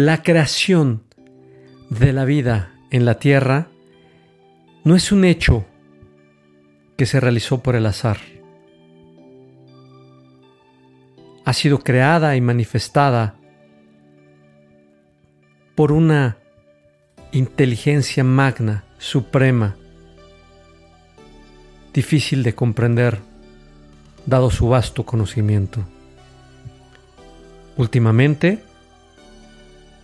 La creación de la vida en la Tierra no es un hecho que se realizó por el azar. Ha sido creada y manifestada por una inteligencia magna, suprema, difícil de comprender dado su vasto conocimiento. Últimamente,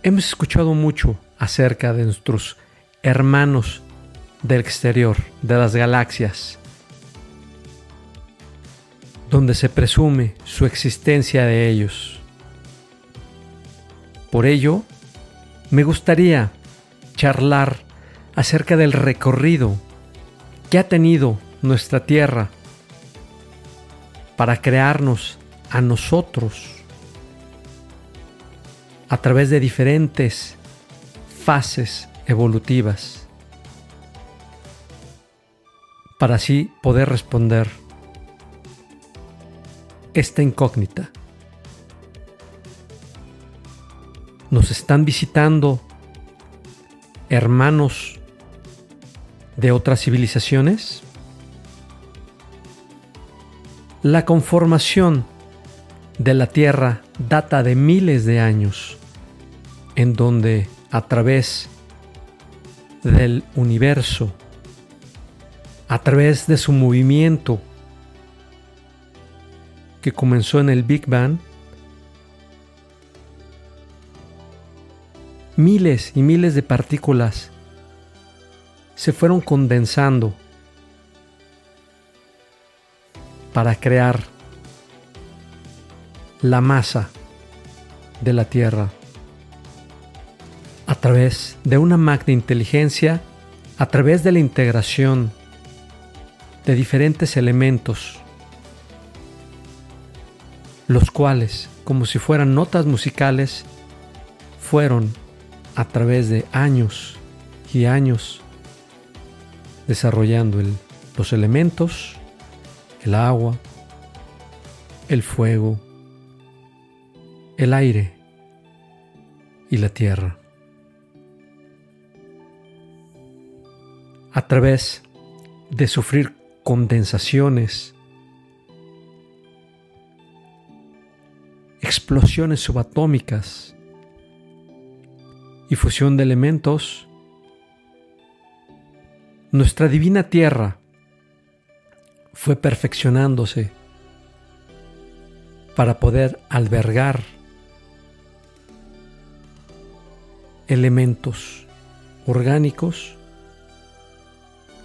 hemos escuchado mucho acerca de nuestros hermanos del exterior, de las galaxias, donde se presume su existencia de ellos. Por ello, me gustaría charlar acerca del recorrido que ha tenido nuestra Tierra para crearnos a nosotros a través de diferentes fases evolutivas para así poder responder esta incógnita. Nos están visitando hermanos de otras civilizaciones. La conformación de la Tierra data de miles de años, en donde a través del universo, a través de su movimiento que comenzó en el Big Bang, miles y miles de partículas se fueron condensando para crear la masa de la Tierra a través de una magna inteligencia, a través de la integración de diferentes elementos, los cuales, como si fueran notas musicales, fueron a través de años y años desarrollando los elementos el agua, el fuego, el aire y la tierra. A través de sufrir condensaciones, explosiones subatómicas y fusión de elementos, nuestra divina tierra fue perfeccionándose para poder albergar elementos orgánicos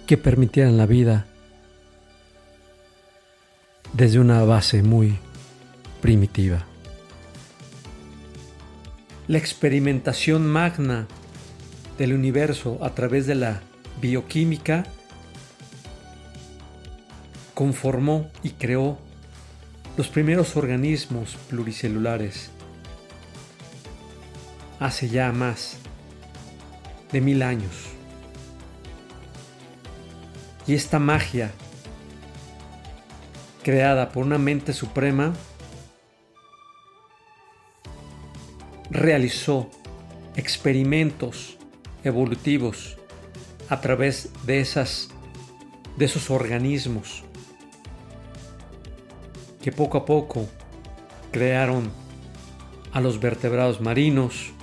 que permitieran la vida desde una base muy primitiva. La experimentación magna del universo a través de la bioquímica conformó y creó los primeros organismos pluricelulares hace ya más de mil años. Y esta magia, creada por una mente suprema, realizó experimentos evolutivos a través de esas de esos organismos que poco a poco crearon a los vertebrados marinos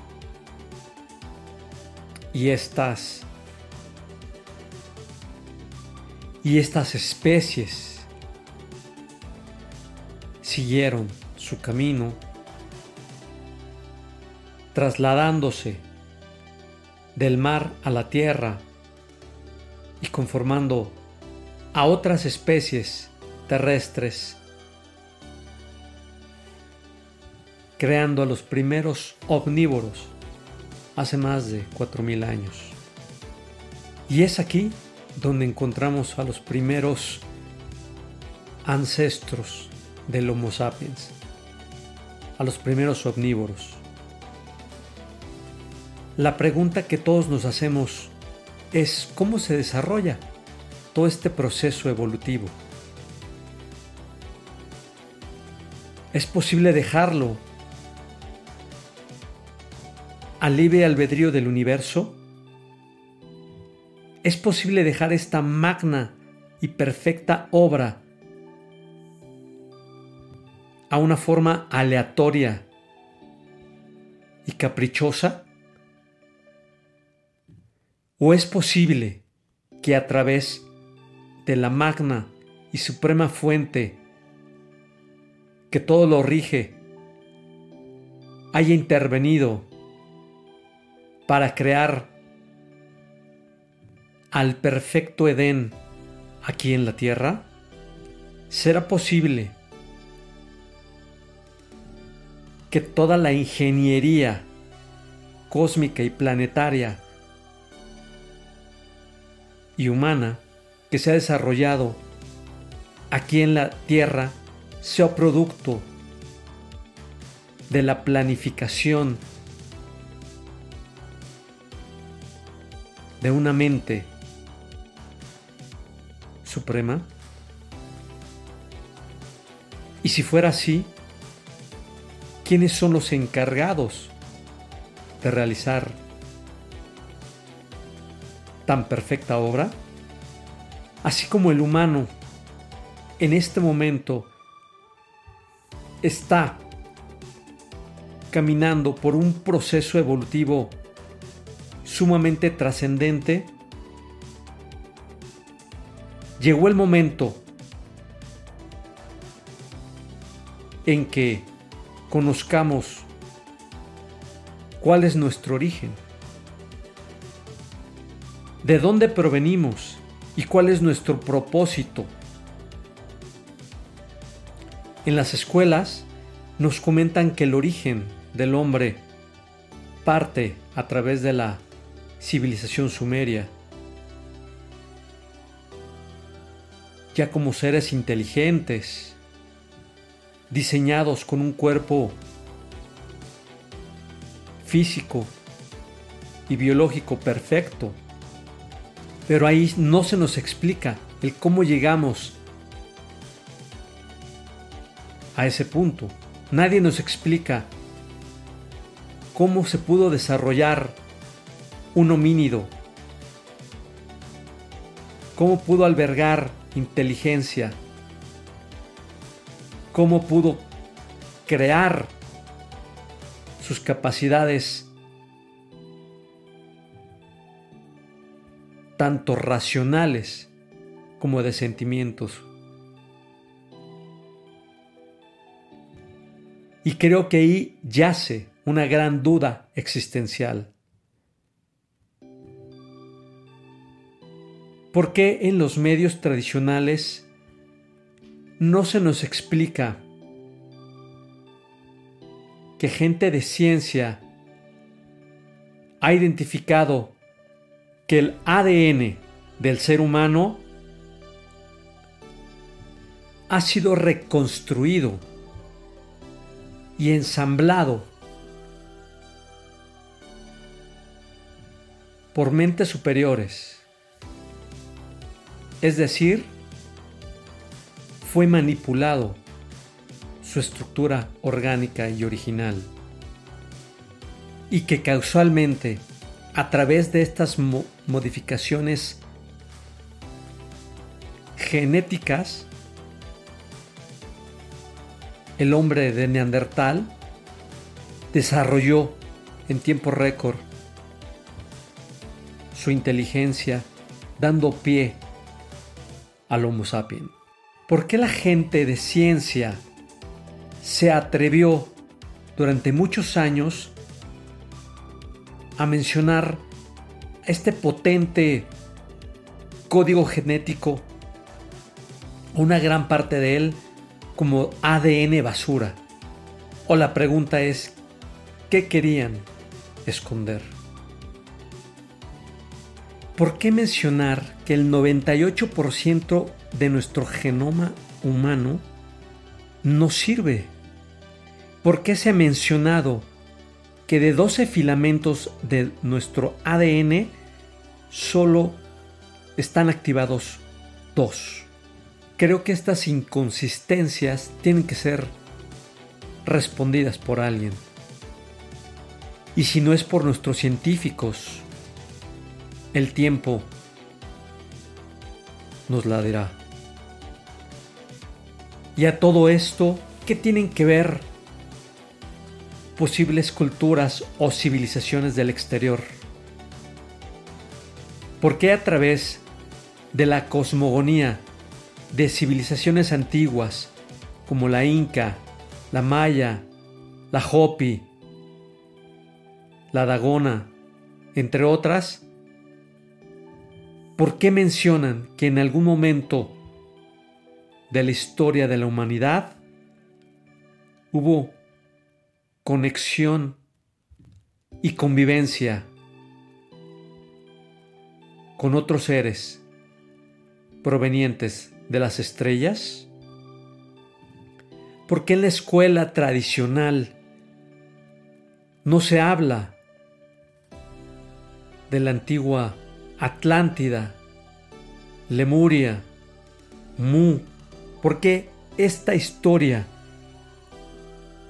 y estas y estas especies siguieron su camino trasladándose del mar a la tierra y conformando a otras especies terrestres creando a los primeros omnívoros hace más de 4.000 años. Y es aquí donde encontramos a los primeros ancestros del Homo sapiens, a los primeros omnívoros. La pregunta que todos nos hacemos es cómo se desarrolla todo este proceso evolutivo. ¿Es posible dejarlo al libre albedrío del universo? ¿Es posible dejar esta magna y perfecta obra a una forma aleatoria y caprichosa? ¿O es posible que a través de la magna y suprema fuente que todo lo rige haya intervenido para crear al perfecto Edén aquí en la tierra? ¿Será posible que toda la ingeniería cósmica y planetaria y humana que se ha desarrollado aquí en la Tierra sea producto de la planificación de una mente suprema? Y si fuera así, ¿quiénes son los encargados de realizar tan perfecta obra? Así como el humano en este momento está caminando por un proceso evolutivo sumamente trascendente, llegó el momento en que conozcamos cuál es nuestro origen, de dónde provenimos y cuál es nuestro propósito. En las escuelas nos comentan que el origen del hombre parte a través de la civilización sumeria. Ya como seres inteligentes, diseñados con un cuerpo físico y biológico perfecto. Pero ahí no se nos explica el cómo llegamos a ese punto. Nadie nos explica cómo se pudo desarrollar un homínido, cómo pudo albergar inteligencia, cómo pudo crear sus capacidades tanto racionales como de sentimientos. Y creo que ahí yace una gran duda existencial. ¿Por qué en los medios tradicionales no se nos explica que gente de ciencia ha identificado que el ADN del ser humano ha sido reconstruido y ensamblado por mentes superiores. Es decir, fue manipulado su estructura orgánica y original. Y que causalmente, a través de estas modificaciones genéticas, el hombre de Neandertal desarrolló en tiempo récord su inteligencia, dando pie al Homo sapiens. ¿Por qué la gente de ciencia se atrevió durante muchos años a mencionar este potente código genético, una gran parte de él, como ADN basura. O la pregunta es, ¿qué querían esconder? ¿Por qué mencionar que el 98% de nuestro genoma humano no sirve? ¿Por qué se ha mencionado que de 12 filamentos de nuestro ADN solo están activados dos? Creo que estas inconsistencias tienen que ser respondidas por alguien. Y si no es por nuestros científicos, el tiempo nos la dirá. Y a todo esto, ¿qué tienen que ver posibles culturas o civilizaciones del exterior? ¿Por qué a través de la cosmogonía de civilizaciones antiguas como la Inca, la Maya, la Hopi, la Dagona, entre otras, ¿por qué mencionan que en algún momento de la historia de la humanidad hubo conexión y convivencia con otros seres provenientes de las estrellas? ¿Por qué en la escuela tradicional no se habla de la antigua Atlántida, Lemuria, Mu? ¿Por qué esta historia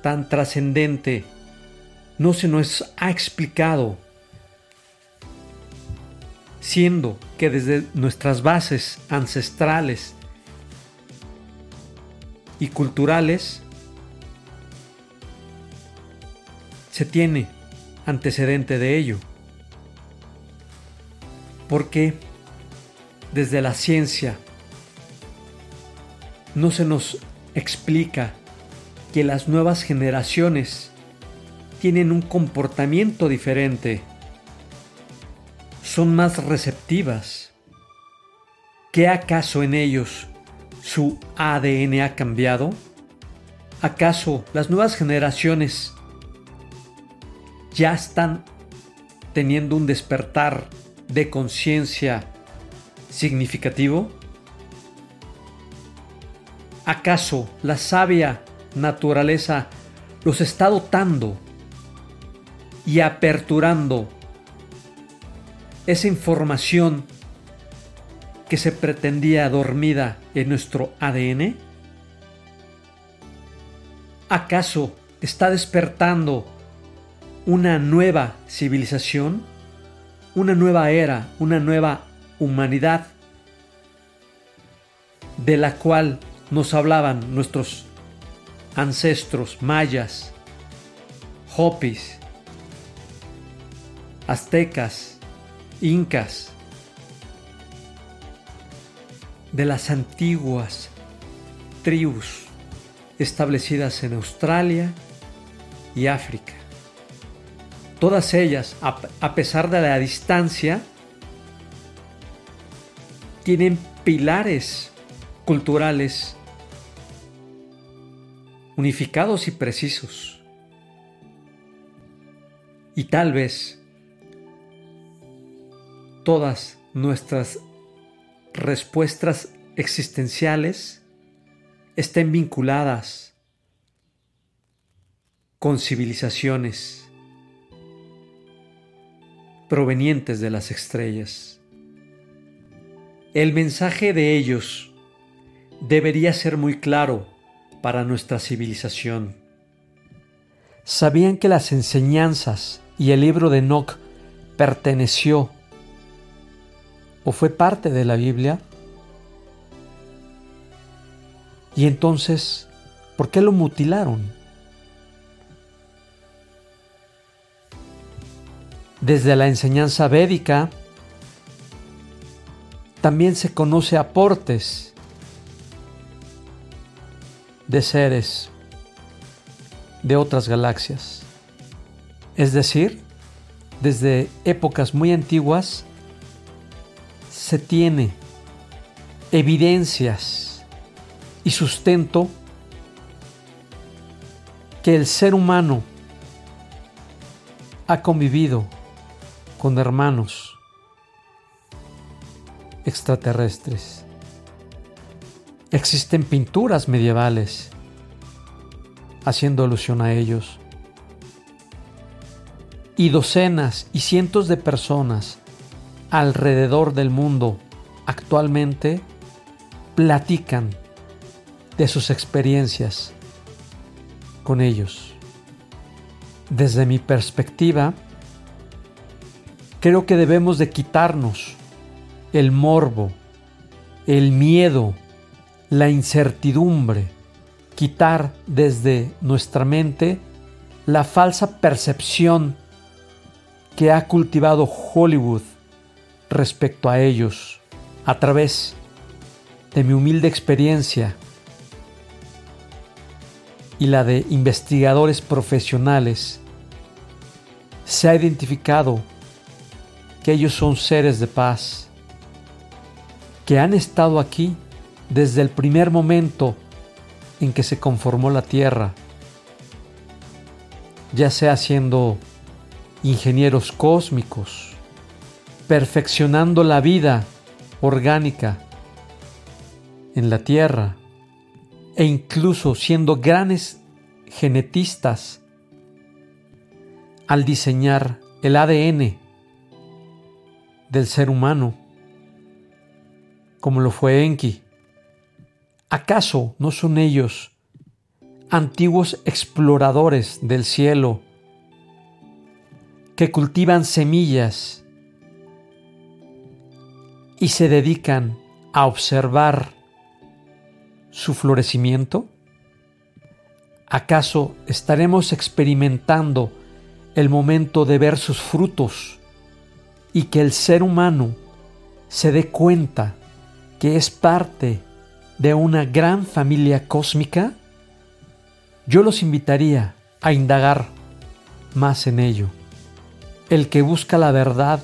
tan trascendente no se nos ha explicado? Siendo que desde nuestras bases ancestrales y culturales se tiene antecedente de ello. Porque desde la ciencia no se nos explica que las nuevas generaciones tienen un comportamiento diferente, son más receptivas. ¿Qué acaso en ellos su ADN ha cambiado? ¿Acaso las nuevas generaciones ya están teniendo un despertar de conciencia significativo? ¿Acaso la sabia naturaleza los está dotando y aperturando esa información que se pretendía dormida en nuestro ADN? ¿Acaso está despertando una nueva civilización, una nueva era, una nueva humanidad de la cual nos hablaban nuestros ancestros mayas, hopis, aztecas, incas, de las antiguas tribus establecidas en Australia y África. Todas ellas, a pesar de la distancia, tienen pilares culturales unificados y precisos. Y tal vez todas nuestras respuestas existenciales estén vinculadas con civilizaciones provenientes de las estrellas. El mensaje de ellos debería ser muy claro para nuestra civilización. ¿Sabían que las enseñanzas y el libro de Enoch perteneció o fue parte de la Biblia? Y entonces, ¿por qué lo mutilaron? Desde la enseñanza védica también se conoce aportes de seres de otras galaxias. Es decir, desde épocas muy antiguas se tiene evidencias y sustento que el ser humano ha convivido con hermanos extraterrestres. Existen pinturas medievales haciendo alusión a ellos. Y docenas y cientos de personas alrededor del mundo actualmente platican de sus experiencias con ellos. Desde mi perspectiva, creo que debemos de quitarnos el morbo, el miedo, la incertidumbre, quitar desde nuestra mente la falsa percepción que ha cultivado Hollywood respecto a ellos a través de mi humilde experiencia y la de investigadores profesionales, se ha identificado que ellos son seres de paz, que han estado aquí desde el primer momento en que se conformó la Tierra, ya sea siendo ingenieros cósmicos, perfeccionando la vida orgánica en la Tierra e incluso siendo grandes genetistas al diseñar el ADN del ser humano, como lo fue Enki. ¿Acaso no son ellos antiguos exploradores del cielo que cultivan semillas y se dedican a observar su florecimiento? ¿Acaso estaremos experimentando el momento de ver sus frutos y que el ser humano se dé cuenta que es parte de una gran familia cósmica? Yo los invitaría a indagar más en ello. El que busca la verdad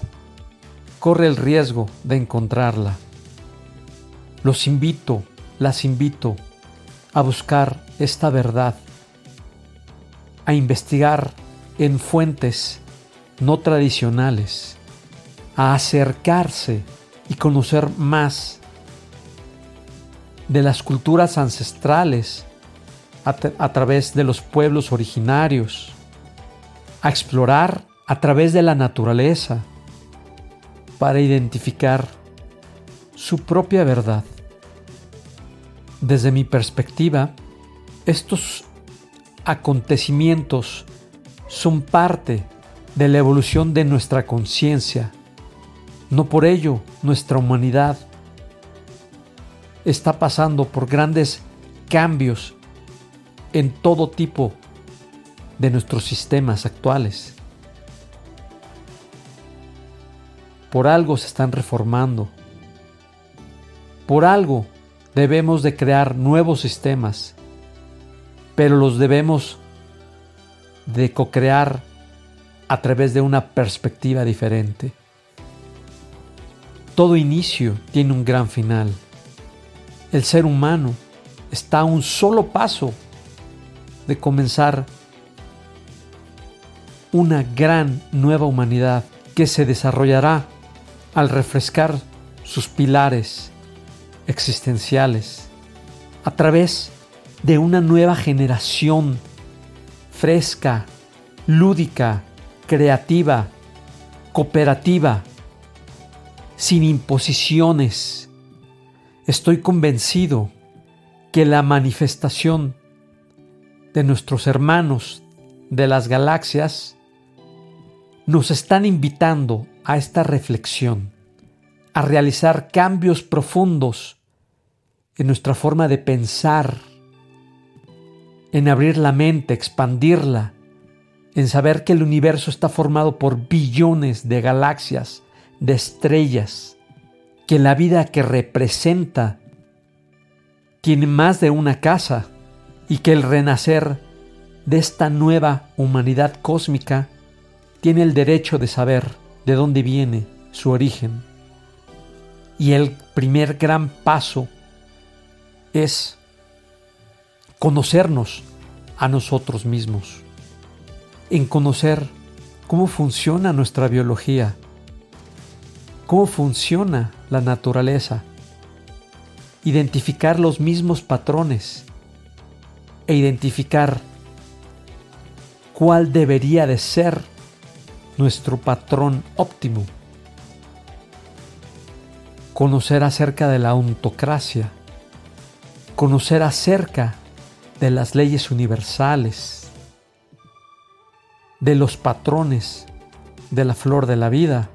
corre el riesgo de encontrarla. Los invito las invito a buscar esta verdad, a investigar en fuentes no tradicionales, a acercarse y conocer más de las culturas ancestrales a, través de los pueblos originarios, a explorar a través de la naturaleza para identificar su propia verdad. Desde mi perspectiva, estos acontecimientos son parte de la evolución de nuestra conciencia. No por ello nuestra humanidad está pasando por grandes cambios en todo tipo de nuestros sistemas actuales. Por algo se están reformando. Por algo debemos de crear nuevos sistemas, pero los debemos de co-crear a través de una perspectiva diferente. Todo inicio tiene un gran final. El ser humano está a un solo paso de comenzar una gran nueva humanidad que se desarrollará al refrescar sus pilares existenciales a través de una nueva generación fresca, lúdica, creativa, cooperativa, sin imposiciones. Estoy convencido que la manifestación de nuestros hermanos de las galaxias nos están invitando a esta reflexión a realizar cambios profundos en nuestra forma de pensar, en abrir la mente, expandirla, en saber que el universo está formado por billones de galaxias, de estrellas, que la vida que representa tiene más de una casa y que el renacer de esta nueva humanidad cósmica tiene el derecho de saber de dónde viene su origen. Y el primer gran paso es conocernos a nosotros mismos, en conocer cómo funciona nuestra biología, cómo funciona la naturaleza, identificar los mismos patrones e identificar cuál debería de ser nuestro patrón óptimo. Conocer acerca de la ontocracia, conocer acerca de las leyes universales, de los patrones de la flor de la vida,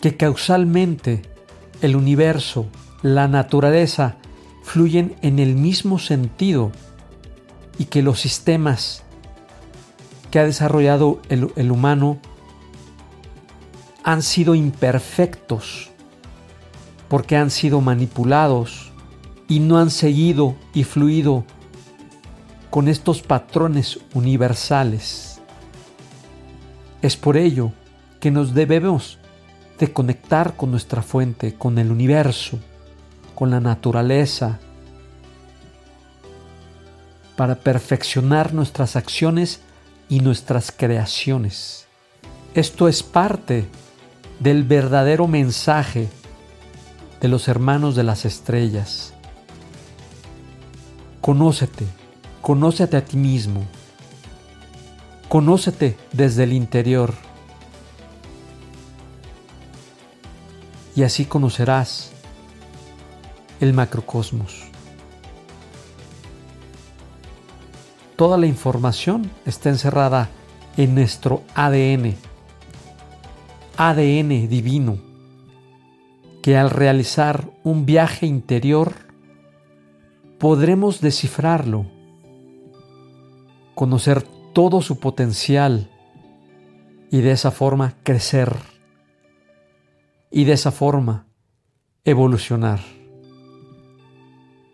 que causalmente el universo, la naturaleza, fluyen en el mismo sentido y que los sistemas que ha desarrollado el, el humano han sido imperfectos porque han sido manipulados y no han seguido y fluido con estos patrones universales. Es por ello que nos debemos de conectar con nuestra fuente, con el universo, con la naturaleza, para perfeccionar nuestras acciones y nuestras creaciones. Esto es parte del verdadero mensaje de los hermanos de las estrellas. Conócete, conócete a ti mismo, conócete desde el interior. Y así conocerás el macrocosmos. Toda la información está encerrada en nuestro ADN, ADN divino, que al realizar un viaje interior podremos descifrarlo, conocer todo su potencial y de esa forma crecer y de esa forma evolucionar.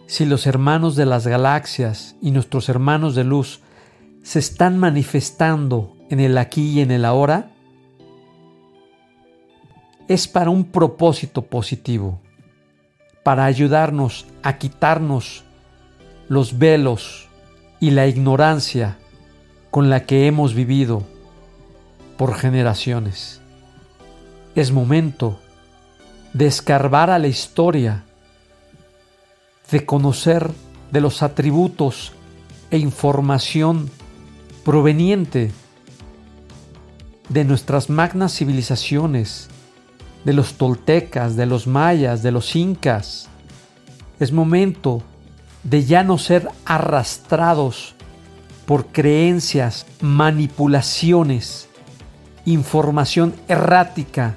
Si los hermanos de las galaxias y nuestros hermanos de luz se están manifestando en el aquí y en el ahora, es para un propósito positivo, para ayudarnos a quitarnos los velos y la ignorancia con la que hemos vivido por generaciones. Es momento de escarbar a la historia, de conocer de los atributos e información proveniente de nuestras magnas civilizaciones, de los toltecas, de los mayas, de los incas. Es momento de ya no ser arrastrados por creencias, manipulaciones, información errática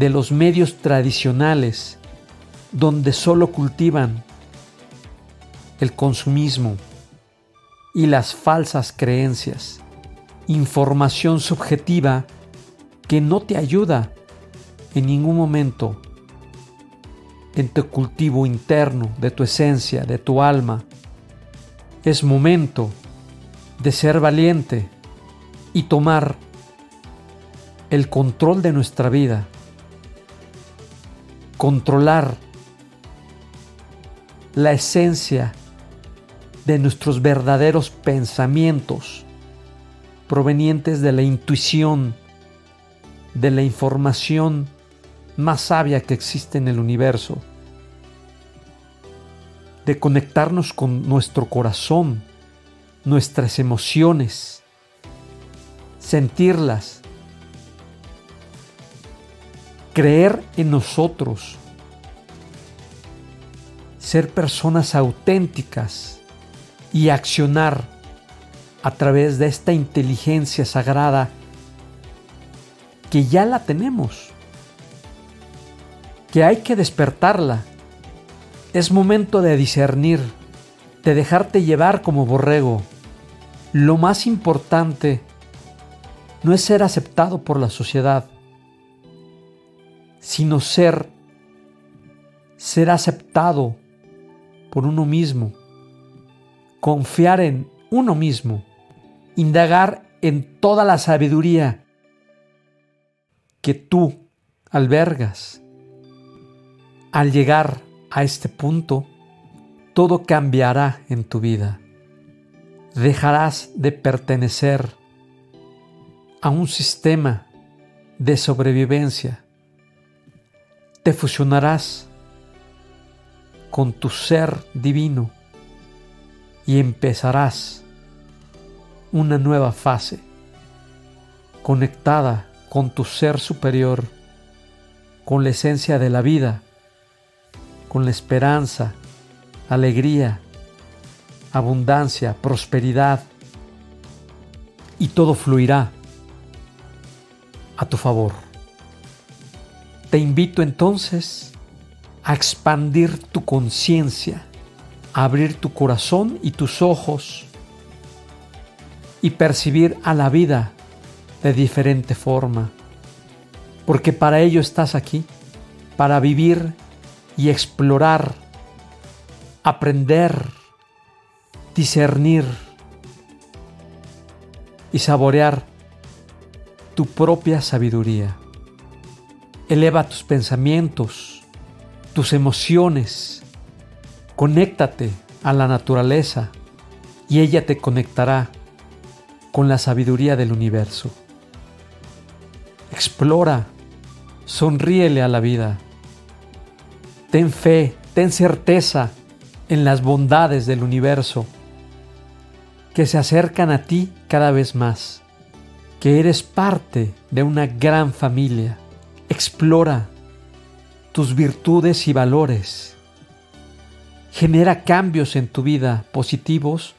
de los medios tradicionales, donde solo cultivan el consumismo y las falsas creencias, información subjetiva que no te ayuda en ningún momento en tu cultivo interno de tu esencia, de tu alma. Es momento de ser valiente y tomar el control de nuestra vida, controlar la esencia de nuestros verdaderos pensamientos provenientes de la intuición, de la información más sabia que existe en el universo, de conectarnos con nuestro corazón, nuestras emociones, sentirlas, creer en nosotros, ser personas auténticas y accionar a través de esta inteligencia sagrada que ya la tenemos que hay que despertarla. Es momento de discernir, de dejarte llevar como borrego. Lo más importante no es ser aceptado por la sociedad, sino ser ser aceptado por uno mismo, confiar en uno mismo, indagar en toda la sabiduría que tú albergas al llegar a este punto, todo cambiará en tu vida. Dejarás de pertenecer a un sistema de sobrevivencia. Te fusionarás con tu ser divino y empezarás una nueva fase conectada con tu ser superior, con la esencia de la vida con la esperanza, alegría, abundancia, prosperidad, y todo fluirá a tu favor. Te invito entonces a expandir tu conciencia, a abrir tu corazón y tus ojos y percibir a la vida de diferente forma, porque para ello estás aquí, para vivir y explorar, aprender, discernir y saborear tu propia sabiduría. Eleva tus pensamientos, tus emociones, conéctate a la naturaleza y ella te conectará con la sabiduría del universo. Explora, sonríele a la vida. Ten fe, ten certeza en las bondades del universo que se acercan a ti cada vez más, que eres parte de una gran familia. Explora tus virtudes y valores. Genera cambios en tu vida positivos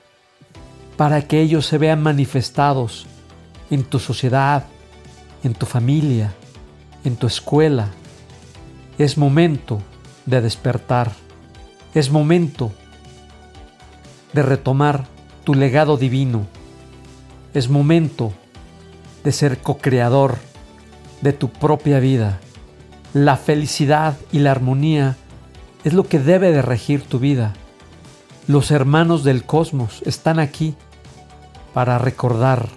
para que ellos se vean manifestados en tu sociedad, en tu familia, en tu escuela. Es momento de despertar. Es momento de retomar tu legado divino. Es momento de ser co-creador de tu propia vida. La felicidad y la armonía es lo que debe de regir tu vida. Los hermanos del cosmos están aquí para recordar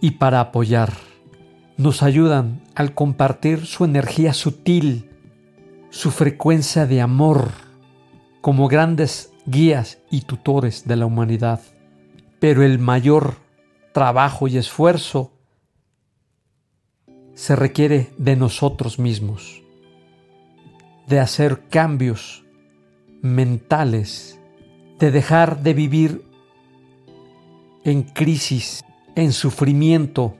y para apoyar. Nos ayudan al compartir su energía sutil, su frecuencia de amor, como grandes guías y tutores de la humanidad. Pero el mayor trabajo y esfuerzo se requiere de nosotros mismos, de hacer cambios mentales, de dejar de vivir en crisis, en sufrimiento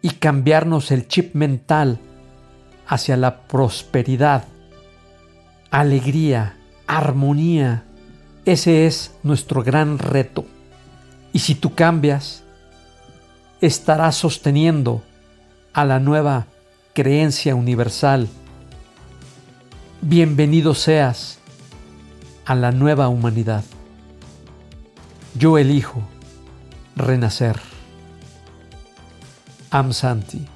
y cambiarnos el chip mental hacia la prosperidad, alegría, armonía. Ese es nuestro gran reto. Y si tú cambias, estarás sosteniendo a la nueva creencia universal. Bienvenido seas a la nueva humanidad. Yo elijo renacer. Am Santi.